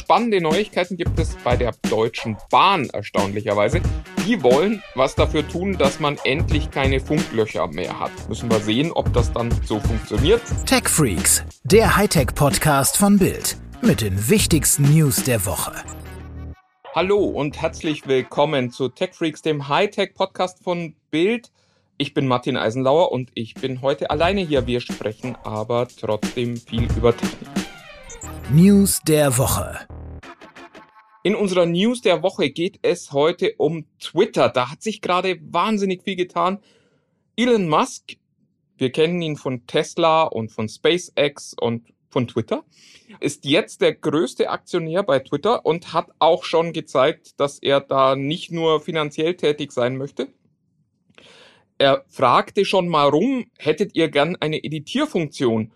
spannende Neuigkeiten gibt es bei der Deutschen Bahn erstaunlicherweise. Die wollen was dafür tun, dass man endlich keine Funklöcher mehr hat. Müssen wir sehen, ob das dann so funktioniert. Tech Freaks, der Hightech-Podcast von Bild mit den wichtigsten News der Woche. Hallo und herzlich willkommen zu Tech Freaks, dem Hightech-Podcast von Bild. Ich bin Martin Eisenlauer und ich bin heute alleine hier. Wir sprechen aber trotzdem viel über Technik. News der Woche. In unserer News der Woche geht es heute um Twitter. Da hat sich gerade wahnsinnig viel getan. Elon Musk, wir kennen ihn von Tesla und von SpaceX und von Twitter, ist jetzt der größte Aktionär bei Twitter und hat auch schon gezeigt, dass er da nicht nur finanziell tätig sein möchte, er fragte schon mal rum, hättet ihr gern eine Editierfunktion?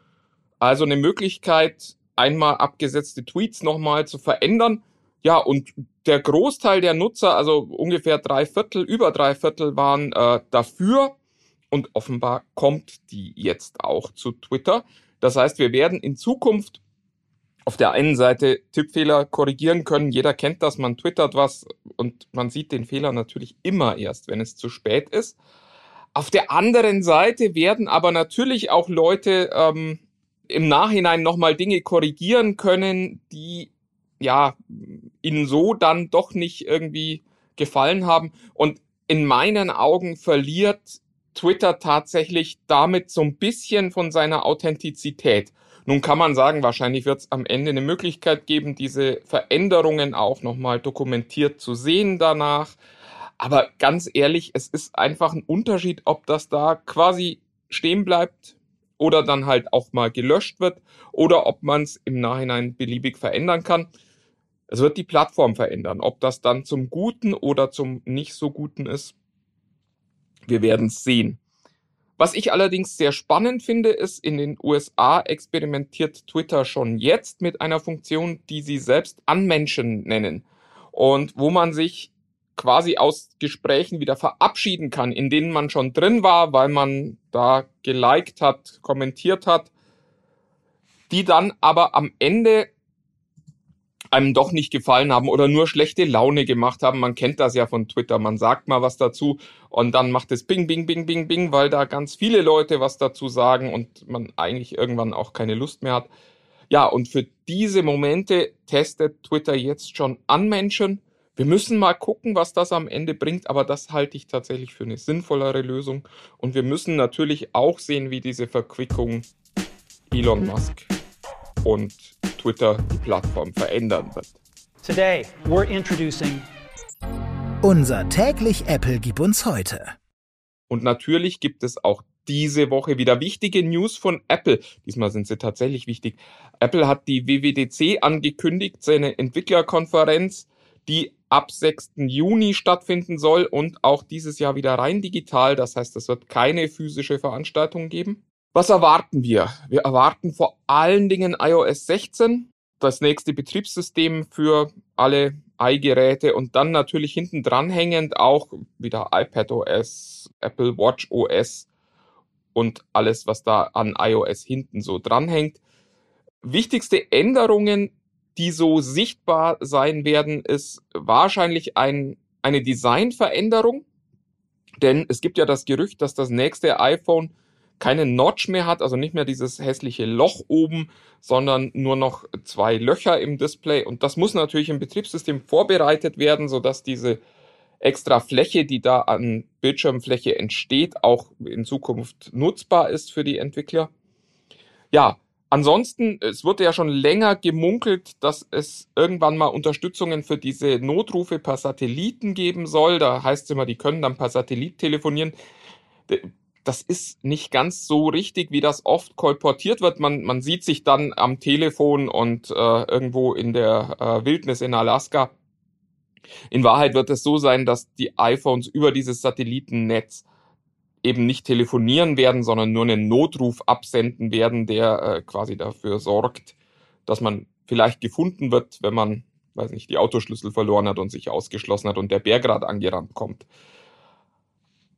Also eine Möglichkeit, einmal abgesetzte Tweets nochmal zu verändern. Ja, und der Großteil der Nutzer, also ungefähr drei Viertel, über drei Viertel waren äh, dafür. Und offenbar kommt die jetzt auch zu Twitter. Das heißt, wir werden in Zukunft auf der einen Seite Tippfehler korrigieren können. Jeder kennt das, man twittert was und man sieht den Fehler natürlich immer erst, wenn es zu spät ist. Auf der anderen Seite werden aber natürlich auch Leute ähm, im Nachhinein nochmal Dinge korrigieren können, die ja ihnen so dann doch nicht irgendwie gefallen haben. Und in meinen Augen verliert Twitter tatsächlich damit so ein bisschen von seiner Authentizität. Nun kann man sagen, wahrscheinlich wird es am Ende eine Möglichkeit geben, diese Veränderungen auch nochmal dokumentiert zu sehen danach. Aber ganz ehrlich, es ist einfach ein Unterschied, ob das da quasi stehen bleibt oder dann halt auch mal gelöscht wird oder ob man es im Nachhinein beliebig verändern kann. Es wird die Plattform verändern. Ob das dann zum Guten oder zum nicht so Guten ist, wir werden es sehen. Was ich allerdings sehr spannend finde, ist, in den USA experimentiert Twitter schon jetzt mit einer Funktion, die sie selbst Anmenschen nennen. Und wo man sich quasi aus Gesprächen wieder verabschieden kann, in denen man schon drin war, weil man da geliked hat, kommentiert hat, die dann aber am Ende einem doch nicht gefallen haben oder nur schlechte Laune gemacht haben. Man kennt das ja von Twitter. Man sagt mal was dazu und dann macht es Bing, Bing, Bing, Bing, Bing, weil da ganz viele Leute was dazu sagen und man eigentlich irgendwann auch keine Lust mehr hat. Ja, und für diese Momente testet Twitter jetzt schon an Menschen wir müssen mal gucken, was das am Ende bringt, aber das halte ich tatsächlich für eine sinnvollere Lösung. Und wir müssen natürlich auch sehen, wie diese Verquickung Elon Musk und Twitter die Plattform verändern wird. Today we're introducing unser täglich Apple gibt uns heute. Und natürlich gibt es auch diese Woche wieder wichtige News von Apple. Diesmal sind sie tatsächlich wichtig. Apple hat die WWDC angekündigt, seine Entwicklerkonferenz, die ab 6. Juni stattfinden soll und auch dieses Jahr wieder rein digital. Das heißt, es wird keine physische Veranstaltung geben. Was erwarten wir? Wir erwarten vor allen Dingen iOS 16, das nächste Betriebssystem für alle i-Geräte und dann natürlich hinten dranhängend auch wieder iPadOS, Apple Watch OS und alles, was da an iOS hinten so dranhängt. Wichtigste Änderungen die so sichtbar sein werden, ist wahrscheinlich ein, eine Designveränderung. Denn es gibt ja das Gerücht, dass das nächste iPhone keine Notch mehr hat, also nicht mehr dieses hässliche Loch oben, sondern nur noch zwei Löcher im Display. Und das muss natürlich im Betriebssystem vorbereitet werden, sodass diese extra Fläche, die da an Bildschirmfläche entsteht, auch in Zukunft nutzbar ist für die Entwickler. Ja, Ansonsten, es wurde ja schon länger gemunkelt, dass es irgendwann mal Unterstützungen für diese Notrufe per Satelliten geben soll. Da heißt es immer, die können dann per Satellit telefonieren. Das ist nicht ganz so richtig, wie das oft kolportiert wird. Man, man sieht sich dann am Telefon und äh, irgendwo in der äh, Wildnis in Alaska. In Wahrheit wird es so sein, dass die iPhones über dieses Satellitennetz eben nicht telefonieren werden, sondern nur einen Notruf absenden werden, der äh, quasi dafür sorgt, dass man vielleicht gefunden wird, wenn man, weiß nicht, die Autoschlüssel verloren hat und sich ausgeschlossen hat und der Bär gerade angerannt kommt.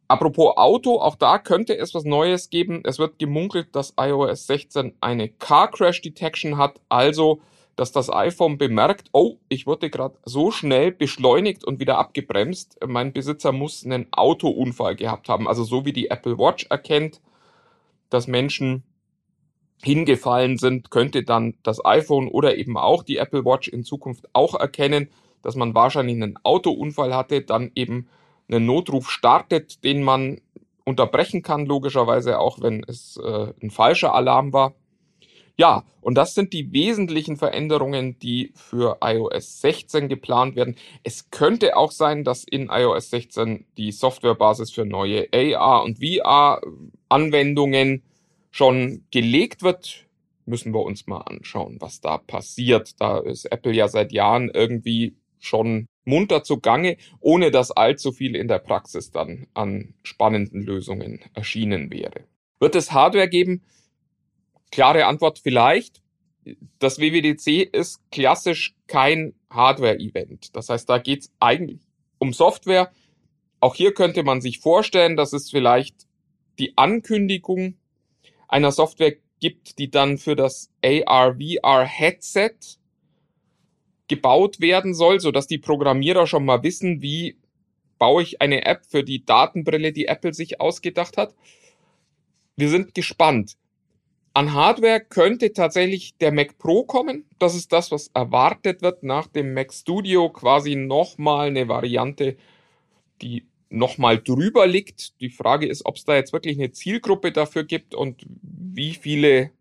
Apropos Auto, auch da könnte es was Neues geben. Es wird gemunkelt, dass iOS 16 eine Car Crash Detection hat, also dass das iPhone bemerkt, oh, ich wurde gerade so schnell beschleunigt und wieder abgebremst. Mein Besitzer muss einen Autounfall gehabt haben. Also so wie die Apple Watch erkennt, dass Menschen hingefallen sind, könnte dann das iPhone oder eben auch die Apple Watch in Zukunft auch erkennen, dass man wahrscheinlich einen Autounfall hatte, dann eben einen Notruf startet, den man unterbrechen kann, logischerweise auch wenn es äh, ein falscher Alarm war. Ja, und das sind die wesentlichen Veränderungen, die für iOS 16 geplant werden. Es könnte auch sein, dass in iOS 16 die Softwarebasis für neue AR und VR Anwendungen schon gelegt wird. Müssen wir uns mal anschauen, was da passiert. Da ist Apple ja seit Jahren irgendwie schon munter zugange, ohne dass allzu viel in der Praxis dann an spannenden Lösungen erschienen wäre. Wird es Hardware geben? Klare Antwort vielleicht. Das WWDC ist klassisch kein Hardware-Event. Das heißt, da geht es eigentlich um Software. Auch hier könnte man sich vorstellen, dass es vielleicht die Ankündigung einer Software gibt, die dann für das AR-VR-Headset gebaut werden soll, so dass die Programmierer schon mal wissen, wie baue ich eine App für die Datenbrille, die Apple sich ausgedacht hat. Wir sind gespannt. An Hardware könnte tatsächlich der Mac Pro kommen. Das ist das, was erwartet wird nach dem Mac Studio. Quasi nochmal eine Variante, die nochmal drüber liegt. Die Frage ist, ob es da jetzt wirklich eine Zielgruppe dafür gibt und wie viele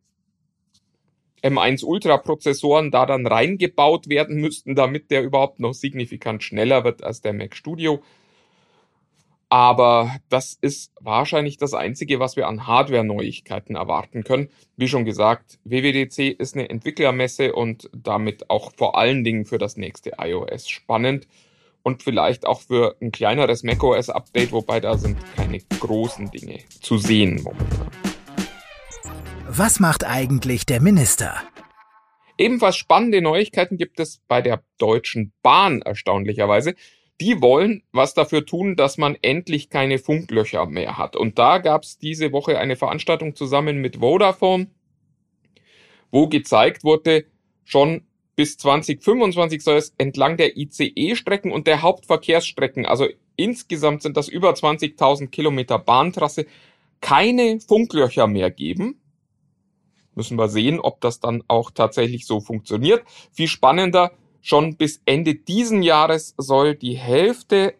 M1 Ultra Prozessoren da dann reingebaut werden müssten, damit der überhaupt noch signifikant schneller wird als der Mac Studio. Aber das ist wahrscheinlich das Einzige, was wir an Hardware-Neuigkeiten erwarten können. Wie schon gesagt, WWDC ist eine Entwicklermesse und damit auch vor allen Dingen für das nächste iOS spannend und vielleicht auch für ein kleineres macOS-Update, wobei da sind keine großen Dinge zu sehen momentan. Was macht eigentlich der Minister? Ebenfalls spannende Neuigkeiten gibt es bei der Deutschen Bahn erstaunlicherweise. Die wollen was dafür tun, dass man endlich keine Funklöcher mehr hat. Und da gab es diese Woche eine Veranstaltung zusammen mit Vodafone, wo gezeigt wurde, schon bis 2025 soll es entlang der ICE-Strecken und der Hauptverkehrsstrecken, also insgesamt sind das über 20.000 Kilometer Bahntrasse, keine Funklöcher mehr geben. Müssen wir sehen, ob das dann auch tatsächlich so funktioniert. Viel spannender, schon bis Ende diesen Jahres soll die Hälfte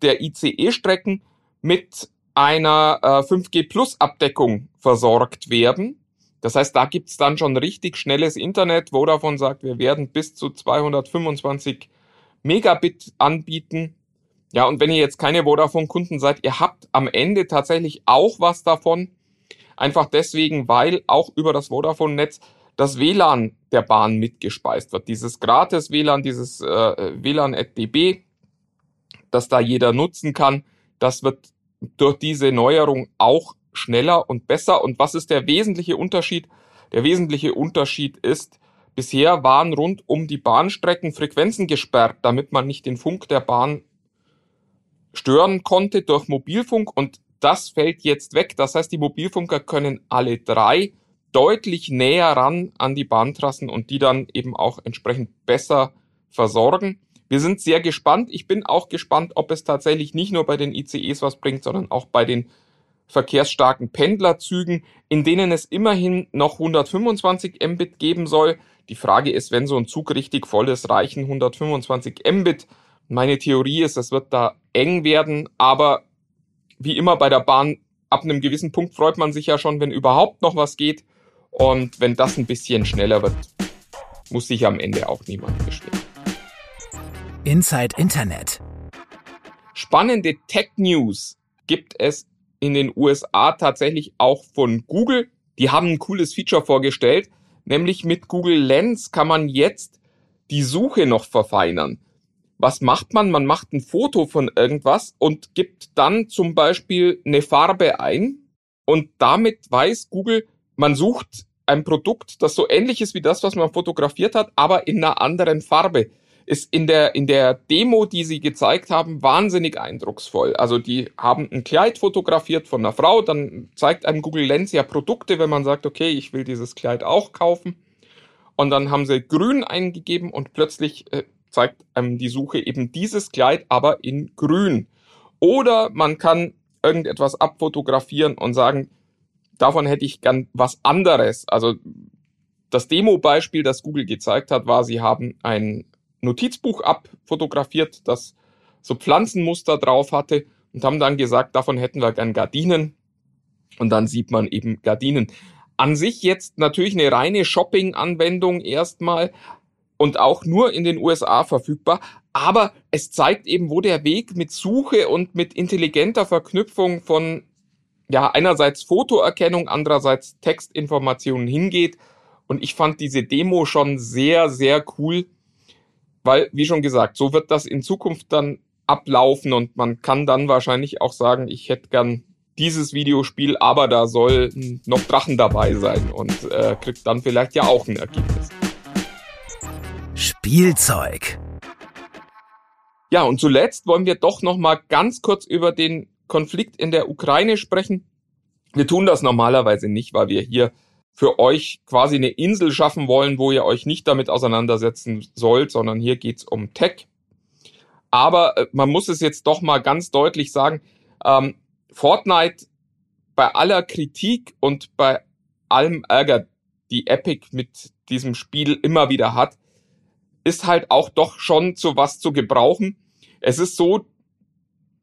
der ICE-Strecken mit einer äh, 5G Plus Abdeckung versorgt werden. Das heißt, da gibt's dann schon richtig schnelles Internet. Vodafone sagt, wir werden bis zu 225 Megabit anbieten. Ja, und wenn ihr jetzt keine Vodafone-Kunden seid, ihr habt am Ende tatsächlich auch was davon. Einfach deswegen, weil auch über das Vodafone-Netz das WLAN der Bahn mitgespeist wird. Dieses gratis WLAN, dieses äh, WLAN.db, das da jeder nutzen kann, das wird durch diese Neuerung auch schneller und besser. Und was ist der wesentliche Unterschied? Der wesentliche Unterschied ist, bisher waren rund um die Bahnstrecken Frequenzen gesperrt, damit man nicht den Funk der Bahn stören konnte durch Mobilfunk und das fällt jetzt weg. Das heißt, die Mobilfunker können alle drei deutlich näher ran an die Bahntrassen und die dann eben auch entsprechend besser versorgen. Wir sind sehr gespannt. Ich bin auch gespannt, ob es tatsächlich nicht nur bei den ICEs was bringt, sondern auch bei den verkehrsstarken Pendlerzügen, in denen es immerhin noch 125 Mbit geben soll. Die Frage ist, wenn so ein Zug richtig voll ist, reichen 125 Mbit. Meine Theorie ist, es wird da eng werden, aber wie immer bei der Bahn, ab einem gewissen Punkt freut man sich ja schon, wenn überhaupt noch was geht. Und wenn das ein bisschen schneller wird, muss sich am Ende auch niemand beschweren. Inside Internet. Spannende Tech News gibt es in den USA tatsächlich auch von Google. Die haben ein cooles Feature vorgestellt, nämlich mit Google Lens kann man jetzt die Suche noch verfeinern. Was macht man? Man macht ein Foto von irgendwas und gibt dann zum Beispiel eine Farbe ein und damit weiß Google, man sucht ein Produkt, das so ähnlich ist wie das, was man fotografiert hat, aber in einer anderen Farbe ist in der, in der Demo, die sie gezeigt haben, wahnsinnig eindrucksvoll. Also die haben ein Kleid fotografiert von einer Frau, dann zeigt einem Google Lens ja Produkte, wenn man sagt, okay, ich will dieses Kleid auch kaufen. und dann haben sie grün eingegeben und plötzlich äh, zeigt einem die Suche eben dieses Kleid, aber in grün. Oder man kann irgendetwas abfotografieren und sagen, davon hätte ich gern was anderes. Also das Demo-Beispiel, das Google gezeigt hat, war, sie haben ein Notizbuch abfotografiert, das so Pflanzenmuster drauf hatte und haben dann gesagt, davon hätten wir gern Gardinen. Und dann sieht man eben Gardinen. An sich jetzt natürlich eine reine Shopping-Anwendung erstmal und auch nur in den USA verfügbar. Aber es zeigt eben, wo der Weg mit Suche und mit intelligenter Verknüpfung von ja einerseits Fotoerkennung, andererseits Textinformationen hingeht. Und ich fand diese Demo schon sehr, sehr cool, weil, wie schon gesagt, so wird das in Zukunft dann ablaufen und man kann dann wahrscheinlich auch sagen, ich hätte gern dieses Videospiel, aber da soll noch Drachen dabei sein und äh, kriegt dann vielleicht ja auch ein Ergebnis. Spielzeug. Ja, und zuletzt wollen wir doch noch mal ganz kurz über den Konflikt in der Ukraine sprechen. Wir tun das normalerweise nicht, weil wir hier für euch quasi eine Insel schaffen wollen, wo ihr euch nicht damit auseinandersetzen sollt, sondern hier geht's um Tech. Aber äh, man muss es jetzt doch mal ganz deutlich sagen, ähm, Fortnite bei aller Kritik und bei allem Ärger, die Epic mit diesem Spiel immer wieder hat, ist halt auch doch schon zu was zu gebrauchen. Es ist so,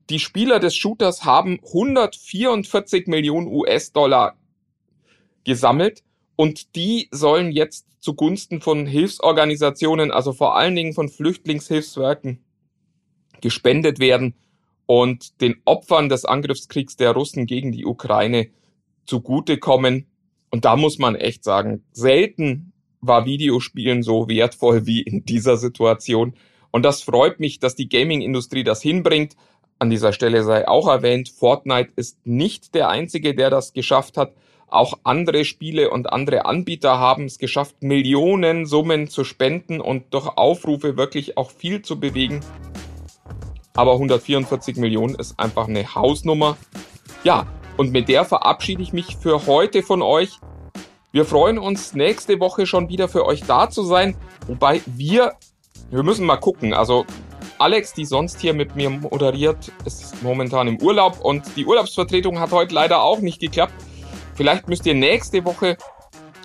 die Spieler des Shooters haben 144 Millionen US-Dollar gesammelt und die sollen jetzt zugunsten von Hilfsorganisationen, also vor allen Dingen von Flüchtlingshilfswerken, gespendet werden und den Opfern des Angriffskriegs der Russen gegen die Ukraine zugutekommen. Und da muss man echt sagen, selten war Videospielen so wertvoll wie in dieser Situation. Und das freut mich, dass die Gaming-Industrie das hinbringt. An dieser Stelle sei auch erwähnt, Fortnite ist nicht der einzige, der das geschafft hat. Auch andere Spiele und andere Anbieter haben es geschafft, Millionen Summen zu spenden und durch Aufrufe wirklich auch viel zu bewegen. Aber 144 Millionen ist einfach eine Hausnummer. Ja, und mit der verabschiede ich mich für heute von euch. Wir freuen uns nächste Woche schon wieder für euch da zu sein. Wobei wir, wir müssen mal gucken. Also Alex, die sonst hier mit mir moderiert, ist momentan im Urlaub und die Urlaubsvertretung hat heute leider auch nicht geklappt. Vielleicht müsst ihr nächste Woche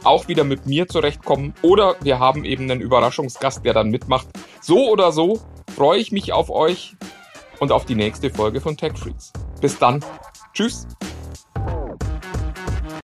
auch wieder mit mir zurechtkommen oder wir haben eben einen Überraschungsgast, der dann mitmacht. So oder so freue ich mich auf euch und auf die nächste Folge von Tech Freaks. Bis dann. Tschüss.